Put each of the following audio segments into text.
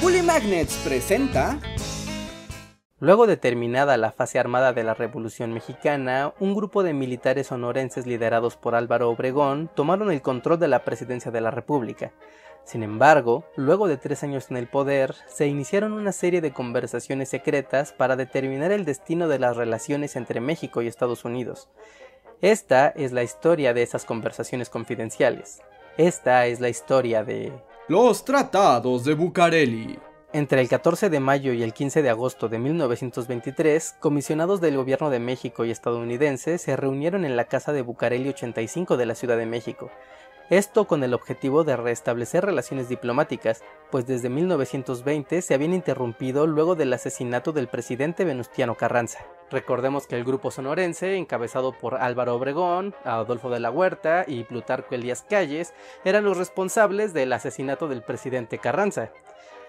Bully Magnets presenta. Luego de terminada la fase armada de la Revolución Mexicana, un grupo de militares sonorenses liderados por Álvaro Obregón tomaron el control de la presidencia de la República. Sin embargo, luego de tres años en el poder, se iniciaron una serie de conversaciones secretas para determinar el destino de las relaciones entre México y Estados Unidos. Esta es la historia de esas conversaciones confidenciales. Esta es la historia de los tratados de Bucareli. Entre el 14 de mayo y el 15 de agosto de 1923, comisionados del gobierno de México y estadounidense se reunieron en la casa de Bucareli 85 de la Ciudad de México. Esto con el objetivo de restablecer relaciones diplomáticas, pues desde 1920 se habían interrumpido luego del asesinato del presidente Venustiano Carranza. Recordemos que el grupo sonorense, encabezado por Álvaro Obregón, Adolfo de la Huerta y Plutarco Elías Calles, eran los responsables del asesinato del presidente Carranza.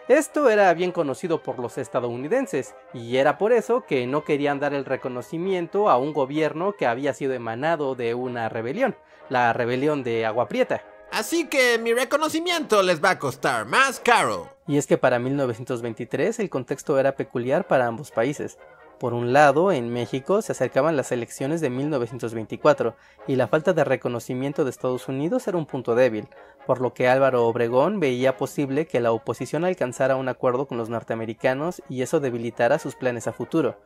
Esto era bien conocido por los estadounidenses, y era por eso que no querían dar el reconocimiento a un gobierno que había sido emanado de una rebelión, la rebelión de Agua Prieta. Así que mi reconocimiento les va a costar más caro. Y es que para 1923 el contexto era peculiar para ambos países. Por un lado, en México se acercaban las elecciones de 1924 y la falta de reconocimiento de Estados Unidos era un punto débil, por lo que Álvaro Obregón veía posible que la oposición alcanzara un acuerdo con los norteamericanos y eso debilitara sus planes a futuro,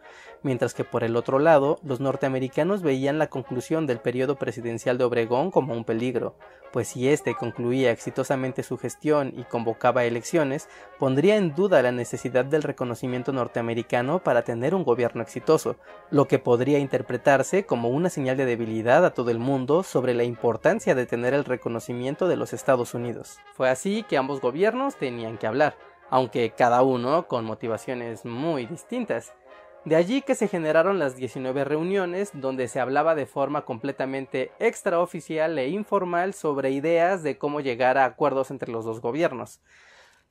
mientras que por el otro lado, los norteamericanos veían la conclusión del periodo presidencial de Obregón como un peligro, pues si éste concluía exitosamente su gestión y convocaba elecciones, pondría en duda la necesidad del reconocimiento norteamericano para tener un gobierno exitoso, lo que podría interpretarse como una señal de debilidad a todo el mundo sobre la importancia de tener el reconocimiento de los Estados Unidos. Fue así que ambos gobiernos tenían que hablar, aunque cada uno con motivaciones muy distintas. De allí que se generaron las 19 reuniones donde se hablaba de forma completamente extraoficial e informal sobre ideas de cómo llegar a acuerdos entre los dos gobiernos.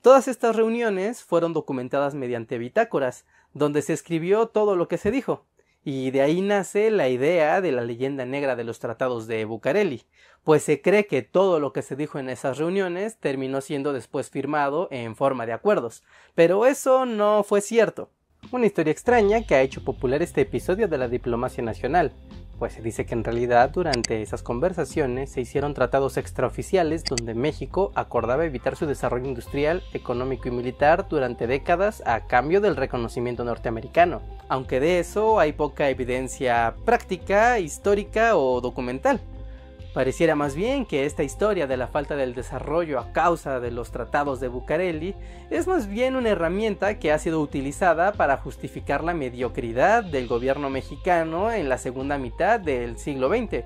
Todas estas reuniones fueron documentadas mediante bitácoras, donde se escribió todo lo que se dijo, y de ahí nace la idea de la leyenda negra de los tratados de Bucareli, pues se cree que todo lo que se dijo en esas reuniones terminó siendo después firmado en forma de acuerdos, pero eso no fue cierto. Una historia extraña que ha hecho popular este episodio de la diplomacia nacional, pues se dice que en realidad durante esas conversaciones se hicieron tratados extraoficiales donde México acordaba evitar su desarrollo industrial, económico y militar durante décadas a cambio del reconocimiento norteamericano, aunque de eso hay poca evidencia práctica, histórica o documental. Pareciera más bien que esta historia de la falta del desarrollo a causa de los tratados de Bucareli es más bien una herramienta que ha sido utilizada para justificar la mediocridad del gobierno mexicano en la segunda mitad del siglo XX.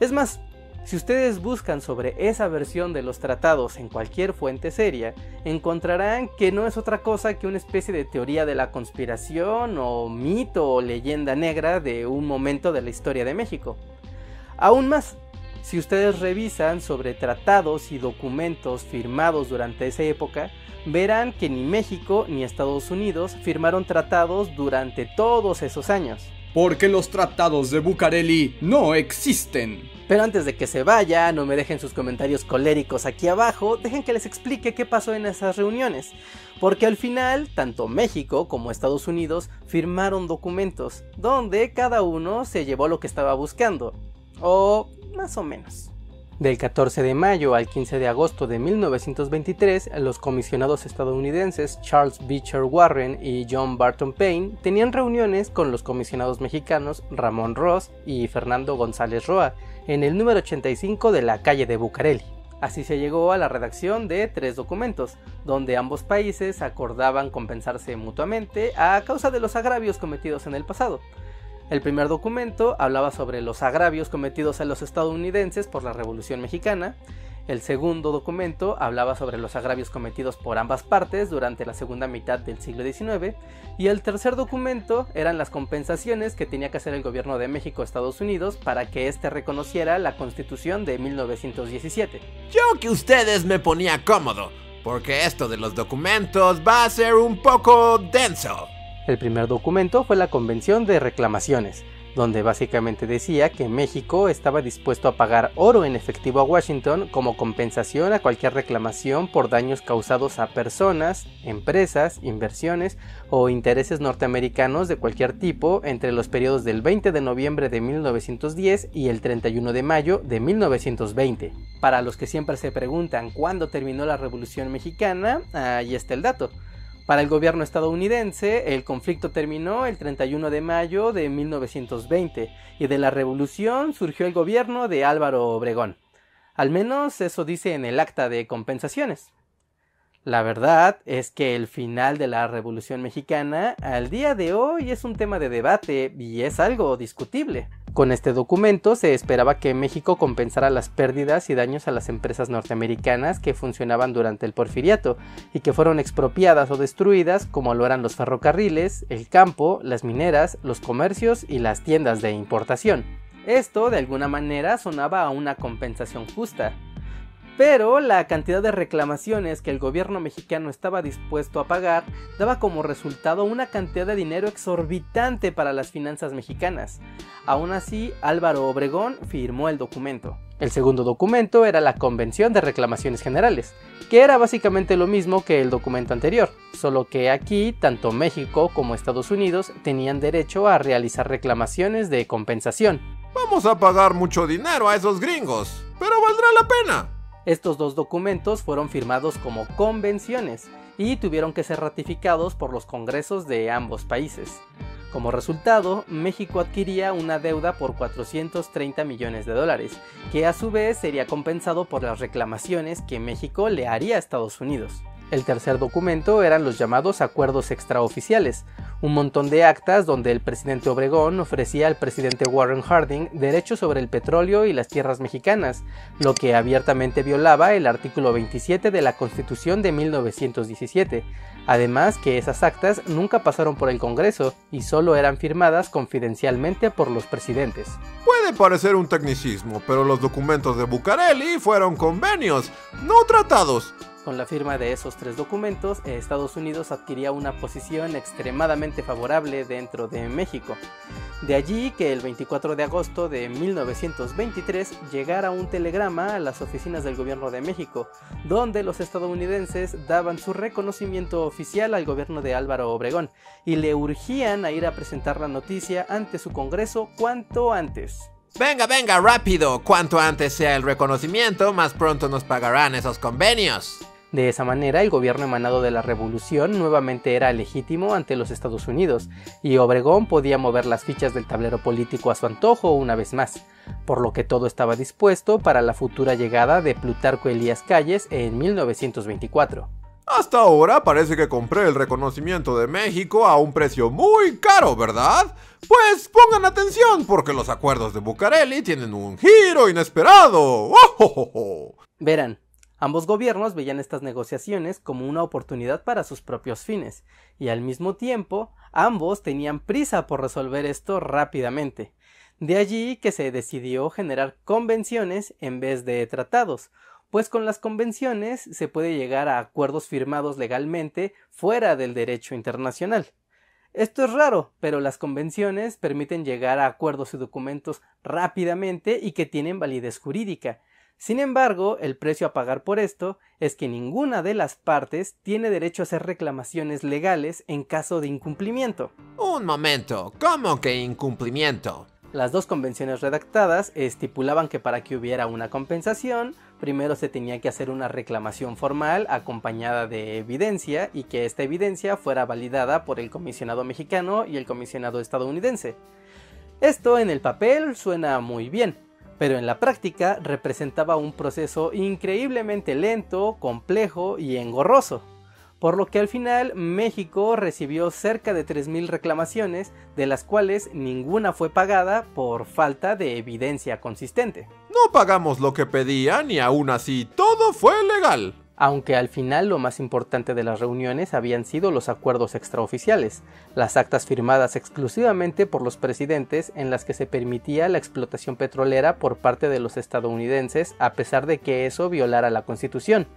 Es más, si ustedes buscan sobre esa versión de los tratados en cualquier fuente seria, encontrarán que no es otra cosa que una especie de teoría de la conspiración o mito o leyenda negra de un momento de la historia de México. Aún más, si ustedes revisan sobre tratados y documentos firmados durante esa época, verán que ni México ni Estados Unidos firmaron tratados durante todos esos años. Porque los tratados de Bucareli no existen. Pero antes de que se vaya, no me dejen sus comentarios coléricos aquí abajo, dejen que les explique qué pasó en esas reuniones. Porque al final, tanto México como Estados Unidos firmaron documentos, donde cada uno se llevó lo que estaba buscando. O más o menos. Del 14 de mayo al 15 de agosto de 1923, los comisionados estadounidenses Charles Beecher Warren y John Barton Payne tenían reuniones con los comisionados mexicanos Ramón Ross y Fernando González Roa en el número 85 de la calle de Bucareli. Así se llegó a la redacción de tres documentos, donde ambos países acordaban compensarse mutuamente a causa de los agravios cometidos en el pasado. El primer documento hablaba sobre los agravios cometidos a los estadounidenses por la Revolución Mexicana. El segundo documento hablaba sobre los agravios cometidos por ambas partes durante la segunda mitad del siglo XIX. Y el tercer documento eran las compensaciones que tenía que hacer el gobierno de México a Estados Unidos para que éste reconociera la Constitución de 1917. Yo que ustedes me ponía cómodo, porque esto de los documentos va a ser un poco denso. El primer documento fue la Convención de Reclamaciones, donde básicamente decía que México estaba dispuesto a pagar oro en efectivo a Washington como compensación a cualquier reclamación por daños causados a personas, empresas, inversiones o intereses norteamericanos de cualquier tipo entre los periodos del 20 de noviembre de 1910 y el 31 de mayo de 1920. Para los que siempre se preguntan cuándo terminó la Revolución Mexicana, ahí está el dato. Para el gobierno estadounidense, el conflicto terminó el 31 de mayo de 1920 y de la revolución surgió el gobierno de Álvaro Obregón. Al menos eso dice en el acta de compensaciones. La verdad es que el final de la Revolución Mexicana al día de hoy es un tema de debate y es algo discutible. Con este documento se esperaba que México compensara las pérdidas y daños a las empresas norteamericanas que funcionaban durante el porfiriato y que fueron expropiadas o destruidas como lo eran los ferrocarriles, el campo, las mineras, los comercios y las tiendas de importación. Esto de alguna manera sonaba a una compensación justa, pero la cantidad de reclamaciones que el gobierno mexicano estaba dispuesto a pagar daba como resultado una cantidad de dinero exorbitante para las finanzas mexicanas. Aún así, Álvaro Obregón firmó el documento. El segundo documento era la Convención de Reclamaciones Generales, que era básicamente lo mismo que el documento anterior, solo que aquí tanto México como Estados Unidos tenían derecho a realizar reclamaciones de compensación. Vamos a pagar mucho dinero a esos gringos, pero valdrá la pena. Estos dos documentos fueron firmados como convenciones y tuvieron que ser ratificados por los congresos de ambos países. Como resultado, México adquiría una deuda por 430 millones de dólares, que a su vez sería compensado por las reclamaciones que México le haría a Estados Unidos. El tercer documento eran los llamados acuerdos extraoficiales, un montón de actas donde el presidente Obregón ofrecía al presidente Warren Harding derechos sobre el petróleo y las tierras mexicanas, lo que abiertamente violaba el artículo 27 de la Constitución de 1917. Además que esas actas nunca pasaron por el Congreso y solo eran firmadas confidencialmente por los presidentes. Puede parecer un tecnicismo, pero los documentos de Bucareli fueron convenios, no tratados. Con la firma de esos tres documentos, Estados Unidos adquiría una posición extremadamente favorable dentro de México. De allí que el 24 de agosto de 1923 llegara un telegrama a las oficinas del gobierno de México, donde los estadounidenses daban su reconocimiento oficial al gobierno de Álvaro Obregón y le urgían a ir a presentar la noticia ante su Congreso cuanto antes. Venga, venga, rápido. Cuanto antes sea el reconocimiento, más pronto nos pagarán esos convenios. De esa manera, el gobierno emanado de la revolución nuevamente era legítimo ante los Estados Unidos, y Obregón podía mover las fichas del tablero político a su antojo una vez más, por lo que todo estaba dispuesto para la futura llegada de Plutarco Elías Calles en 1924. Hasta ahora parece que compré el reconocimiento de México a un precio muy caro, ¿verdad? Pues pongan atención porque los acuerdos de Bucareli tienen un giro inesperado. ¡Oh, Verán, Ambos gobiernos veían estas negociaciones como una oportunidad para sus propios fines, y al mismo tiempo ambos tenían prisa por resolver esto rápidamente. De allí que se decidió generar convenciones en vez de tratados, pues con las convenciones se puede llegar a acuerdos firmados legalmente fuera del derecho internacional. Esto es raro, pero las convenciones permiten llegar a acuerdos y documentos rápidamente y que tienen validez jurídica, sin embargo, el precio a pagar por esto es que ninguna de las partes tiene derecho a hacer reclamaciones legales en caso de incumplimiento. Un momento, ¿cómo que incumplimiento? Las dos convenciones redactadas estipulaban que para que hubiera una compensación, primero se tenía que hacer una reclamación formal acompañada de evidencia y que esta evidencia fuera validada por el comisionado mexicano y el comisionado estadounidense. Esto en el papel suena muy bien, pero en la práctica representaba un proceso increíblemente lento, complejo y engorroso, por lo que al final México recibió cerca de 3.000 reclamaciones, de las cuales ninguna fue pagada por falta de evidencia consistente. No pagamos lo que pedían y aún así todo fue legal aunque al final lo más importante de las reuniones habían sido los acuerdos extraoficiales, las actas firmadas exclusivamente por los presidentes en las que se permitía la explotación petrolera por parte de los estadounidenses a pesar de que eso violara la Constitución.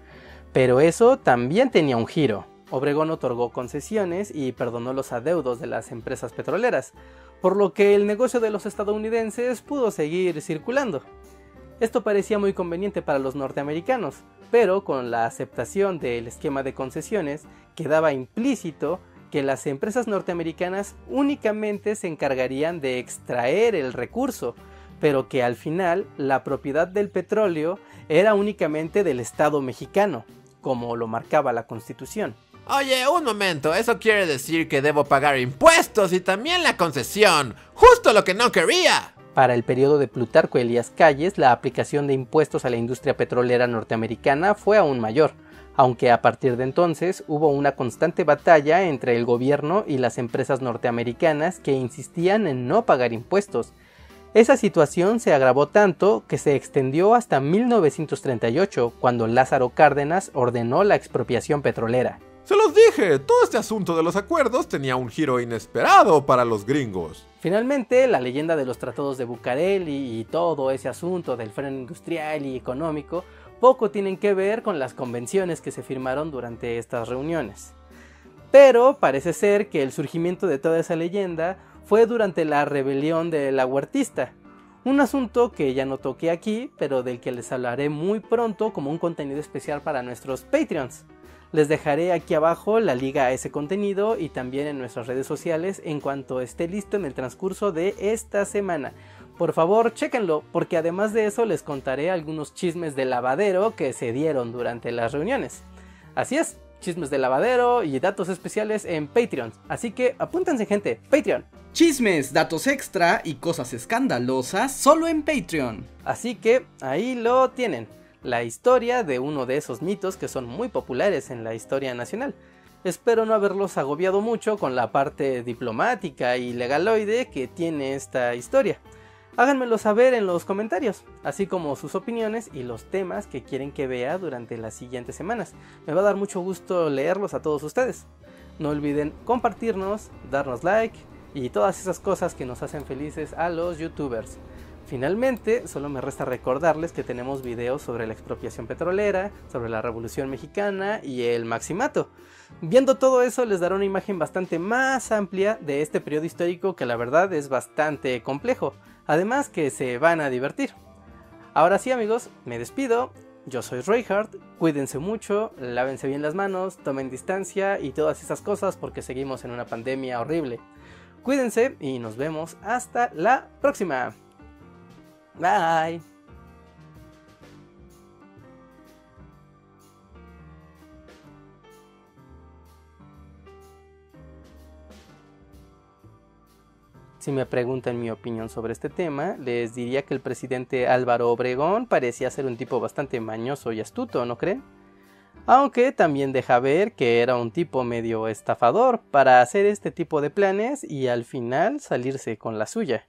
Pero eso también tenía un giro. Obregón otorgó concesiones y perdonó los adeudos de las empresas petroleras, por lo que el negocio de los estadounidenses pudo seguir circulando. Esto parecía muy conveniente para los norteamericanos, pero con la aceptación del esquema de concesiones quedaba implícito que las empresas norteamericanas únicamente se encargarían de extraer el recurso, pero que al final la propiedad del petróleo era únicamente del Estado mexicano, como lo marcaba la Constitución. Oye, un momento, eso quiere decir que debo pagar impuestos y también la concesión, justo lo que no quería. Para el periodo de Plutarco Elías Calles, la aplicación de impuestos a la industria petrolera norteamericana fue aún mayor, aunque a partir de entonces hubo una constante batalla entre el gobierno y las empresas norteamericanas que insistían en no pagar impuestos. Esa situación se agravó tanto que se extendió hasta 1938, cuando Lázaro Cárdenas ordenó la expropiación petrolera. Se los dije, todo este asunto de los acuerdos tenía un giro inesperado para los gringos. Finalmente, la leyenda de los tratados de Bucareli y todo ese asunto del freno industrial y económico poco tienen que ver con las convenciones que se firmaron durante estas reuniones. Pero parece ser que el surgimiento de toda esa leyenda fue durante la rebelión de la huertista, un asunto que ya no toqué aquí, pero del que les hablaré muy pronto como un contenido especial para nuestros Patreons. Les dejaré aquí abajo la liga a ese contenido y también en nuestras redes sociales en cuanto esté listo en el transcurso de esta semana. Por favor, chéquenlo, porque además de eso les contaré algunos chismes de lavadero que se dieron durante las reuniones. Así es, chismes de lavadero y datos especiales en Patreon. Así que apúntense gente, Patreon. Chismes, datos extra y cosas escandalosas solo en Patreon. Así que ahí lo tienen la historia de uno de esos mitos que son muy populares en la historia nacional. Espero no haberlos agobiado mucho con la parte diplomática y legaloide que tiene esta historia. Háganmelo saber en los comentarios, así como sus opiniones y los temas que quieren que vea durante las siguientes semanas. Me va a dar mucho gusto leerlos a todos ustedes. No olviden compartirnos, darnos like y todas esas cosas que nos hacen felices a los youtubers. Finalmente, solo me resta recordarles que tenemos videos sobre la expropiación petrolera, sobre la Revolución Mexicana y el Maximato. Viendo todo eso les dará una imagen bastante más amplia de este periodo histórico que la verdad es bastante complejo, además que se van a divertir. Ahora sí amigos, me despido, yo soy Reinhardt, cuídense mucho, lávense bien las manos, tomen distancia y todas esas cosas porque seguimos en una pandemia horrible. Cuídense y nos vemos hasta la próxima. Bye. Si me preguntan mi opinión sobre este tema, les diría que el presidente Álvaro Obregón parecía ser un tipo bastante mañoso y astuto, ¿no creen? Aunque también deja ver que era un tipo medio estafador para hacer este tipo de planes y al final salirse con la suya.